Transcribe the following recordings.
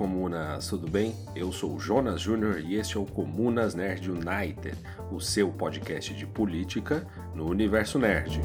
Comunas, tudo bem? Eu sou Jonas Júnior e este é o Comunas Nerd United, o seu podcast de política no universo nerd.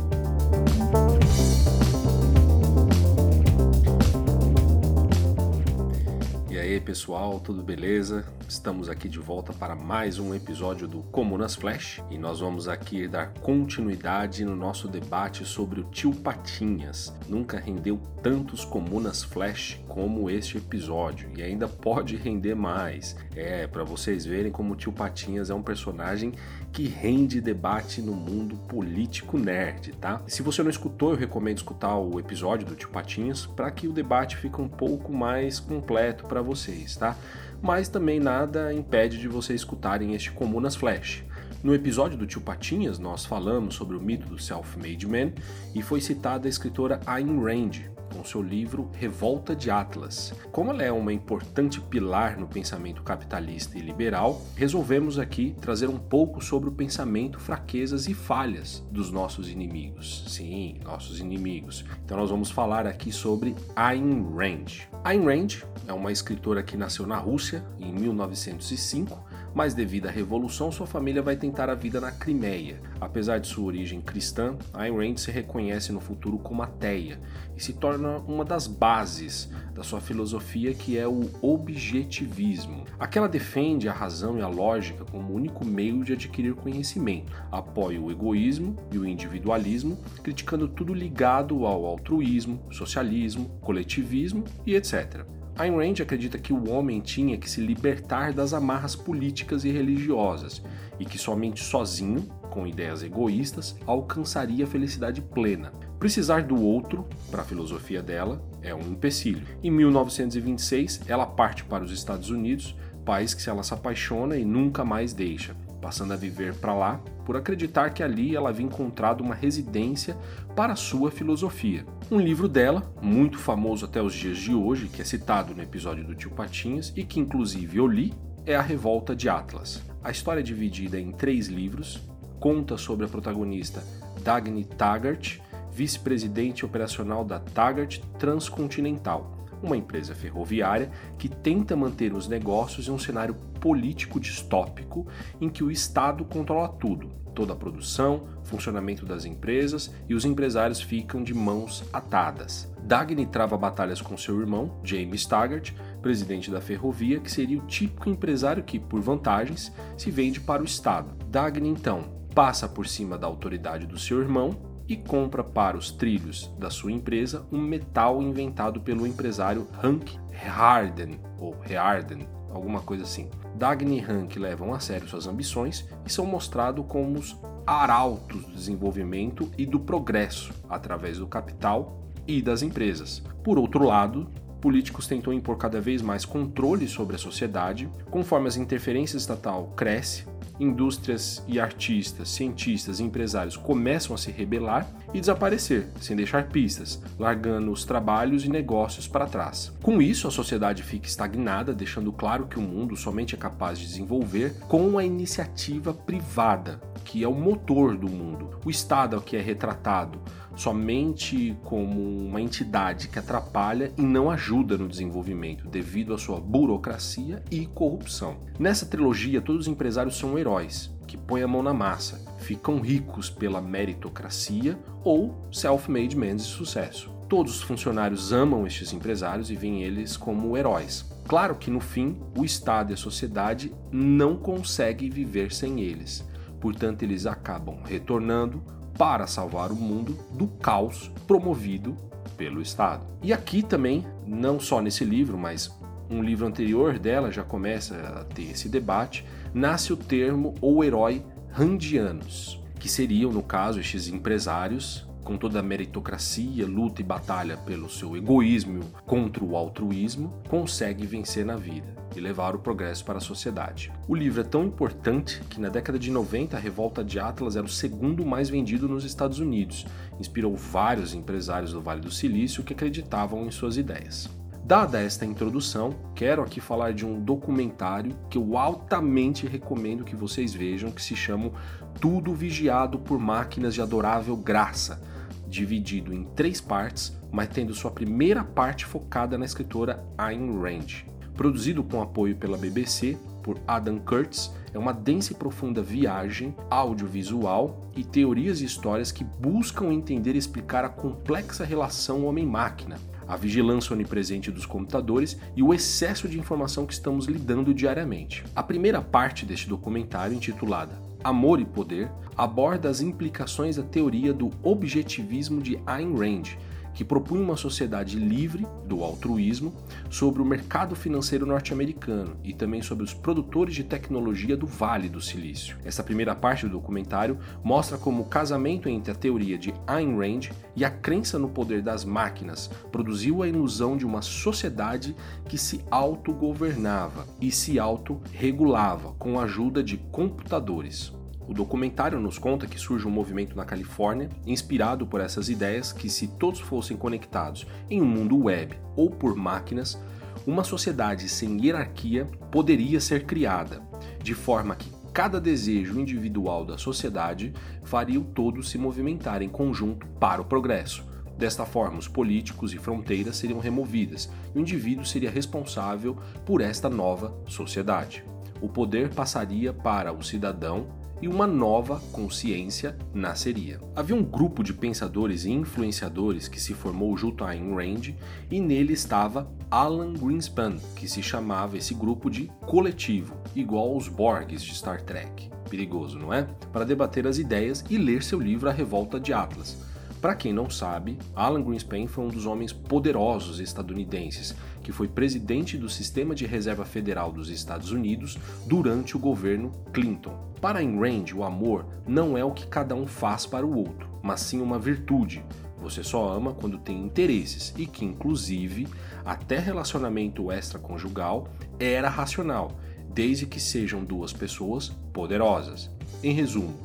Pessoal, tudo beleza? Estamos aqui de volta para mais um episódio do Comunas Flash e nós vamos aqui dar continuidade no nosso debate sobre o tio Patinhas. Nunca rendeu tantos Comunas Flash como este episódio e ainda pode render mais. É, para vocês verem como o tio Patinhas é um personagem que rende debate no mundo político nerd, tá? Se você não escutou, eu recomendo escutar o episódio do tio Patinhas para que o debate fique um pouco mais completo para vocês, tá? mas também nada impede de vocês escutarem este Comunas Flash. No episódio do Tio Patinhas, nós falamos sobre o mito do Self-Made Man e foi citada a escritora Ayn Rand com seu livro Revolta de Atlas. Como ela é uma importante pilar no pensamento capitalista e liberal, resolvemos aqui trazer um pouco sobre o pensamento, fraquezas e falhas dos nossos inimigos. Sim, nossos inimigos. Então nós vamos falar aqui sobre Ayn Rand. Ayn Rand é uma escritora que nasceu na Rússia em 1905, mas devido à revolução sua família vai tentar a vida na Crimeia. Apesar de sua origem cristã, Ayn Rand se reconhece no futuro como ateia e se torna uma das bases da sua filosofia que é o objetivismo. Aquela defende a razão e a lógica como o único meio de adquirir conhecimento, apoia o egoísmo e o individualismo, criticando tudo ligado ao altruísmo, socialismo, coletivismo e etc. Ayn Rand acredita que o homem tinha que se libertar das amarras políticas e religiosas e que somente sozinho, com ideias egoístas, alcançaria a felicidade plena. Precisar do outro, para a filosofia dela, é um empecilho. Em 1926, ela parte para os Estados Unidos, país que ela se apaixona e nunca mais deixa passando a viver para lá por acreditar que ali ela havia encontrado uma residência para sua filosofia. Um livro dela, muito famoso até os dias de hoje, que é citado no episódio do Tio Patinhas e que inclusive eu li, é A Revolta de Atlas. A história é dividida em três livros, conta sobre a protagonista Dagny Taggart, vice-presidente operacional da Taggart Transcontinental, uma empresa ferroviária que tenta manter os negócios em um cenário político distópico em que o Estado controla tudo, toda a produção, funcionamento das empresas e os empresários ficam de mãos atadas. Dagny trava batalhas com seu irmão, James Taggart, presidente da ferrovia, que seria o típico empresário que, por vantagens, se vende para o Estado. Dagny então passa por cima da autoridade do seu irmão e compra para os trilhos da sua empresa um metal inventado pelo empresário Hank Harden, ou Rearden, alguma coisa assim. Dagny e Hank levam a sério suas ambições e são mostrados como os arautos do desenvolvimento e do progresso através do capital e das empresas. Por outro lado, políticos tentam impor cada vez mais controle sobre a sociedade, conforme as interferências estatal cresce, indústrias e artistas, cientistas e empresários começam a se rebelar e desaparecer, sem deixar pistas, largando os trabalhos e negócios para trás. Com isso, a sociedade fica estagnada, deixando claro que o mundo somente é capaz de desenvolver com a iniciativa privada, que é o motor do mundo. O Estado é o que é retratado somente como uma entidade que atrapalha e não ajuda no desenvolvimento devido à sua burocracia e corrupção. Nessa trilogia, todos os empresários são heróis que põem a mão na massa, ficam ricos pela meritocracia ou self-made men de sucesso. Todos os funcionários amam estes empresários e veem eles como heróis. Claro que no fim, o Estado e a sociedade não conseguem viver sem eles. Portanto, eles acabam retornando para salvar o mundo do caos promovido pelo Estado. E aqui também, não só nesse livro, mas um livro anterior dela já começa a ter esse debate, nasce o termo ou herói randianos, que seriam, no caso, estes empresários com toda a meritocracia, luta e batalha pelo seu egoísmo contra o altruísmo, consegue vencer na vida e levar o progresso para a sociedade. O livro é tão importante que na década de 90 a Revolta de Atlas era o segundo mais vendido nos Estados Unidos. Inspirou vários empresários do Vale do Silício que acreditavam em suas ideias. Dada esta introdução, quero aqui falar de um documentário que eu altamente recomendo que vocês vejam, que se chama Tudo Vigiado por Máquinas de Adorável Graça dividido em três partes, mas tendo sua primeira parte focada na escritora Ayn Rand. Produzido com apoio pela BBC por Adam Curtis, é uma densa e profunda viagem audiovisual e teorias e histórias que buscam entender e explicar a complexa relação homem-máquina, a vigilância onipresente dos computadores e o excesso de informação que estamos lidando diariamente. A primeira parte deste documentário, intitulada Amor e Poder, aborda as implicações da teoria do objetivismo de Ayn Rand, que propunha uma sociedade livre do altruísmo sobre o mercado financeiro norte-americano e também sobre os produtores de tecnologia do Vale do Silício. Essa primeira parte do documentário mostra como o casamento entre a teoria de Ayn Rand e a crença no poder das máquinas produziu a ilusão de uma sociedade que se autogovernava e se autorregulava com a ajuda de computadores. O documentário nos conta que surge um movimento na Califórnia inspirado por essas ideias que, se todos fossem conectados em um mundo web ou por máquinas, uma sociedade sem hierarquia poderia ser criada, de forma que cada desejo individual da sociedade faria o todo se movimentar em conjunto para o progresso. Desta forma, os políticos e fronteiras seriam removidas e o indivíduo seria responsável por esta nova sociedade. O poder passaria para o cidadão e uma nova consciência nasceria. Havia um grupo de pensadores e influenciadores que se formou junto a Ayn Rand e nele estava Alan Greenspan, que se chamava esse grupo de coletivo, igual aos Borgs de Star Trek. Perigoso, não é? Para debater as ideias e ler seu livro A Revolta de Atlas. Para quem não sabe, Alan Greenspan foi um dos homens poderosos estadunidenses que foi presidente do Sistema de Reserva Federal dos Estados Unidos durante o governo Clinton. Para Ayn Rand, o amor não é o que cada um faz para o outro, mas sim uma virtude. Você só ama quando tem interesses e que, inclusive, até relacionamento extraconjugal era racional, desde que sejam duas pessoas poderosas. Em resumo,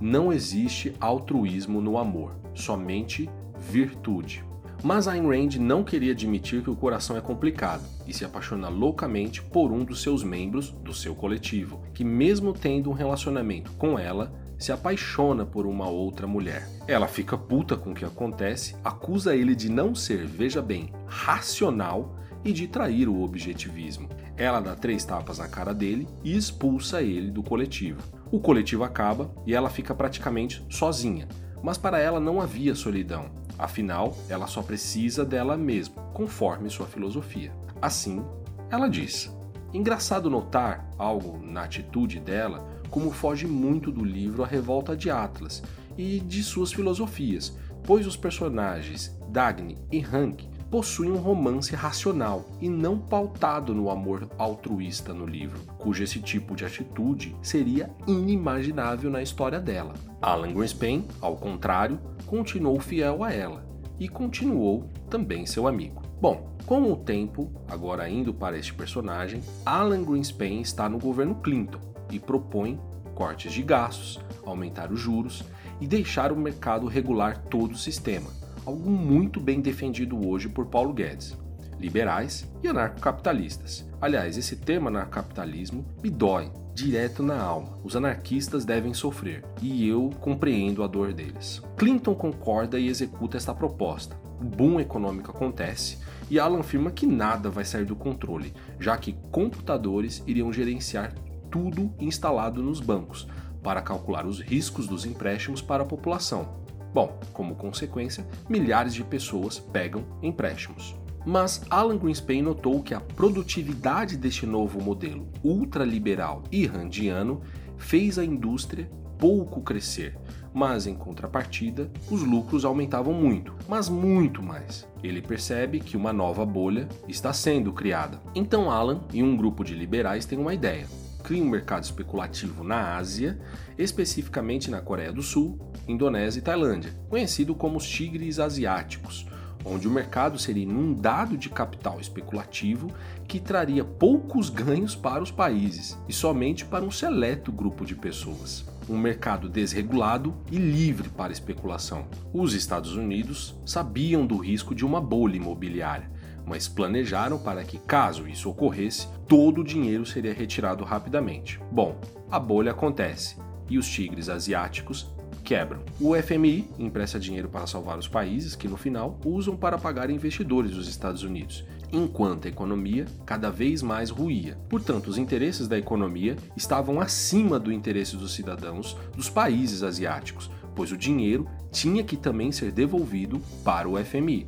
não existe altruísmo no amor, somente virtude. Mas Ayn Rand não queria admitir que o coração é complicado e se apaixona loucamente por um dos seus membros do seu coletivo, que, mesmo tendo um relacionamento com ela, se apaixona por uma outra mulher. Ela fica puta com o que acontece, acusa ele de não ser, veja bem, racional e de trair o objetivismo. Ela dá três tapas na cara dele e expulsa ele do coletivo. O coletivo acaba e ela fica praticamente sozinha, mas para ela não havia solidão. Afinal, ela só precisa dela mesma, conforme sua filosofia. Assim, ela diz: Engraçado notar algo na atitude dela, como foge muito do livro A Revolta de Atlas e de suas filosofias, pois os personagens Dagny e Hank possuem um romance racional e não pautado no amor altruísta no livro, cujo esse tipo de atitude seria inimaginável na história dela. Alan Greenspan, ao contrário, continuou fiel a ela e continuou também seu amigo. Bom, com o tempo, agora indo para este personagem, Alan Greenspan está no governo Clinton e propõe cortes de gastos, aumentar os juros e deixar o mercado regular todo o sistema, algo muito bem defendido hoje por Paulo Guedes. Liberais e anarcocapitalistas. Aliás, esse tema anarcocapitalismo me dói direto na alma. Os anarquistas devem sofrer e eu compreendo a dor deles. Clinton concorda e executa esta proposta. O boom econômico acontece e Alan afirma que nada vai sair do controle, já que computadores iriam gerenciar tudo instalado nos bancos para calcular os riscos dos empréstimos para a população. Bom, como consequência, milhares de pessoas pegam empréstimos. Mas Alan Greenspan notou que a produtividade deste novo modelo ultraliberal e randiano fez a indústria pouco crescer, mas em contrapartida, os lucros aumentavam muito, mas muito mais. Ele percebe que uma nova bolha está sendo criada. Então Alan e um grupo de liberais têm uma ideia cria um mercado especulativo na Ásia, especificamente na Coreia do Sul, Indonésia e Tailândia, conhecido como os tigres asiáticos, onde o mercado seria inundado de capital especulativo que traria poucos ganhos para os países e somente para um seleto grupo de pessoas. Um mercado desregulado e livre para especulação. Os Estados Unidos sabiam do risco de uma bolha imobiliária mas planejaram para que, caso isso ocorresse, todo o dinheiro seria retirado rapidamente. Bom, a bolha acontece e os tigres asiáticos quebram. O FMI empresta dinheiro para salvar os países que, no final, usam para pagar investidores dos Estados Unidos, enquanto a economia cada vez mais ruía. Portanto, os interesses da economia estavam acima do interesse dos cidadãos dos países asiáticos, pois o dinheiro tinha que também ser devolvido para o FMI.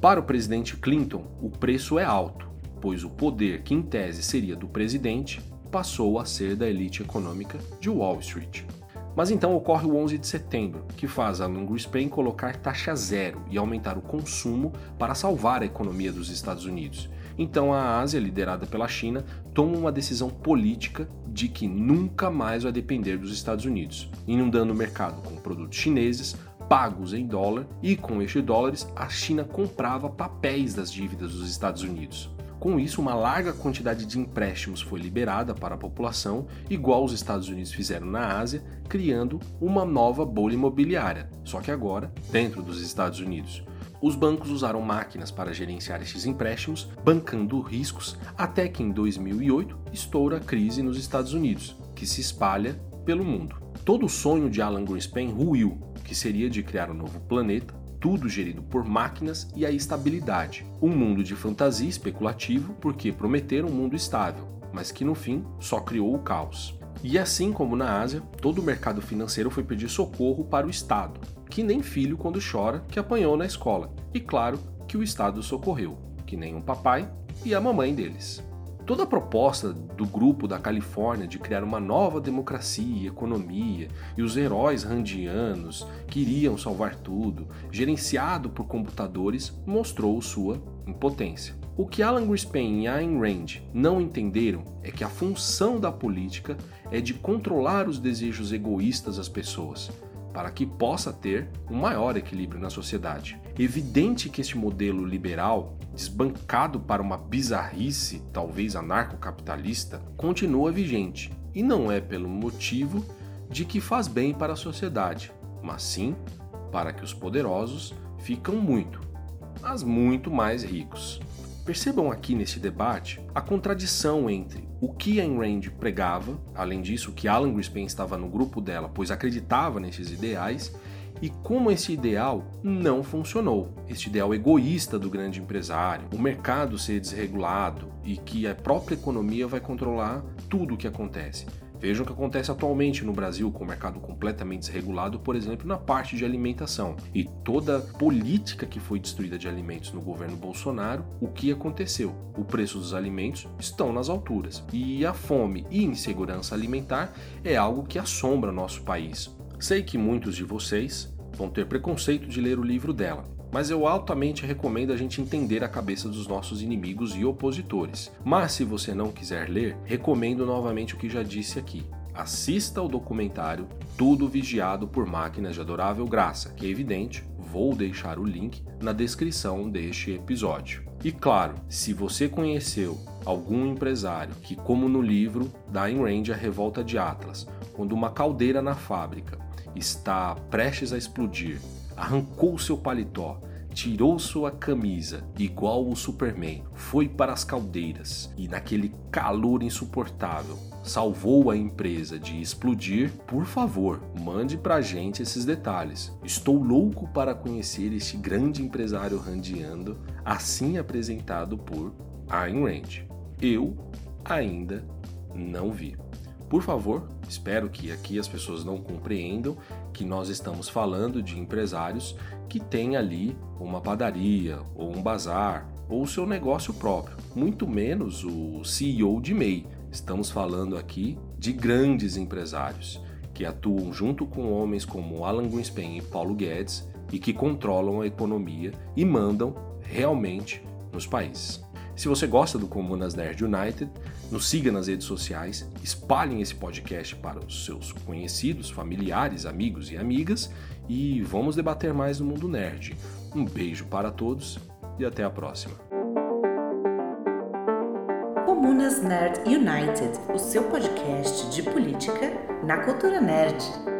Para o presidente Clinton, o preço é alto, pois o poder que em tese seria do presidente passou a ser da elite econômica de Wall Street. Mas então ocorre o 11 de setembro, que faz a Greenspan colocar taxa zero e aumentar o consumo para salvar a economia dos Estados Unidos. Então a Ásia, liderada pela China, toma uma decisão política de que nunca mais vai depender dos Estados Unidos, inundando o mercado com produtos chineses pagos em dólar e com estes dólares a China comprava papéis das dívidas dos Estados Unidos. Com isso, uma larga quantidade de empréstimos foi liberada para a população, igual os Estados Unidos fizeram na Ásia, criando uma nova bolha imobiliária, só que agora dentro dos Estados Unidos. Os bancos usaram máquinas para gerenciar estes empréstimos, bancando riscos, até que em 2008 estoura a crise nos Estados Unidos, que se espalha pelo mundo. Todo o sonho de Alan Greenspan ruiu, que seria de criar um novo planeta, tudo gerido por máquinas e a estabilidade. Um mundo de fantasia especulativo porque prometeram um mundo estável, mas que no fim só criou o caos. E assim como na Ásia, todo o mercado financeiro foi pedir socorro para o Estado, que nem filho quando chora que apanhou na escola. E claro que o Estado socorreu, que nem o papai e a mamãe deles. Toda a proposta do grupo da Califórnia de criar uma nova democracia e economia e os heróis randianos que iriam salvar tudo, gerenciado por computadores, mostrou sua impotência. O que Alan Greenspan e Ayn Rand não entenderam é que a função da política é de controlar os desejos egoístas das pessoas, para que possa ter um maior equilíbrio na sociedade. Evidente que este modelo liberal, desbancado para uma bizarrice, talvez anarcocapitalista, continua vigente, e não é pelo motivo de que faz bem para a sociedade, mas sim para que os poderosos ficam muito, mas muito mais ricos. Percebam aqui nesse debate a contradição entre o que Ayn Rand pregava, além disso, que Alan Greenspan estava no grupo dela, pois acreditava nesses ideais, e como esse ideal não funcionou. Este ideal egoísta do grande empresário, o mercado ser desregulado e que a própria economia vai controlar tudo o que acontece. Vejam o que acontece atualmente no Brasil com o mercado completamente desregulado, por exemplo, na parte de alimentação. E toda política que foi destruída de alimentos no governo Bolsonaro, o que aconteceu? O preço dos alimentos estão nas alturas. E a fome e insegurança alimentar é algo que assombra nosso país. Sei que muitos de vocês vão ter preconceito de ler o livro dela, mas eu altamente recomendo a gente entender a cabeça dos nossos inimigos e opositores. Mas se você não quiser ler, recomendo novamente o que já disse aqui. Assista ao documentário Tudo Vigiado por Máquinas de Adorável Graça, que é evidente, vou deixar o link na descrição deste episódio. E claro, se você conheceu algum empresário que, como no livro da Ayn Rand A Revolta de Atlas, quando uma caldeira na fábrica está prestes a explodir arrancou seu paletó, tirou sua camisa, igual o Superman, foi para as caldeiras e, naquele calor insuportável, salvou a empresa de explodir, por favor, mande pra gente esses detalhes. Estou louco para conhecer este grande empresário randiando, assim apresentado por Ayn Rand. Eu ainda não vi. Por favor, espero que aqui as pessoas não compreendam que nós estamos falando de empresários que têm ali uma padaria ou um bazar ou o seu negócio próprio, muito menos o CEO de MEI. Estamos falando aqui de grandes empresários que atuam junto com homens como Alan Greenspan e Paulo Guedes e que controlam a economia e mandam realmente nos países. Se você gosta do Comunas Nerd United, nos siga nas redes sociais, espalhem esse podcast para os seus conhecidos, familiares, amigos e amigas e vamos debater mais no mundo nerd. Um beijo para todos e até a próxima. Comunas Nerd United, o seu podcast de política na cultura nerd.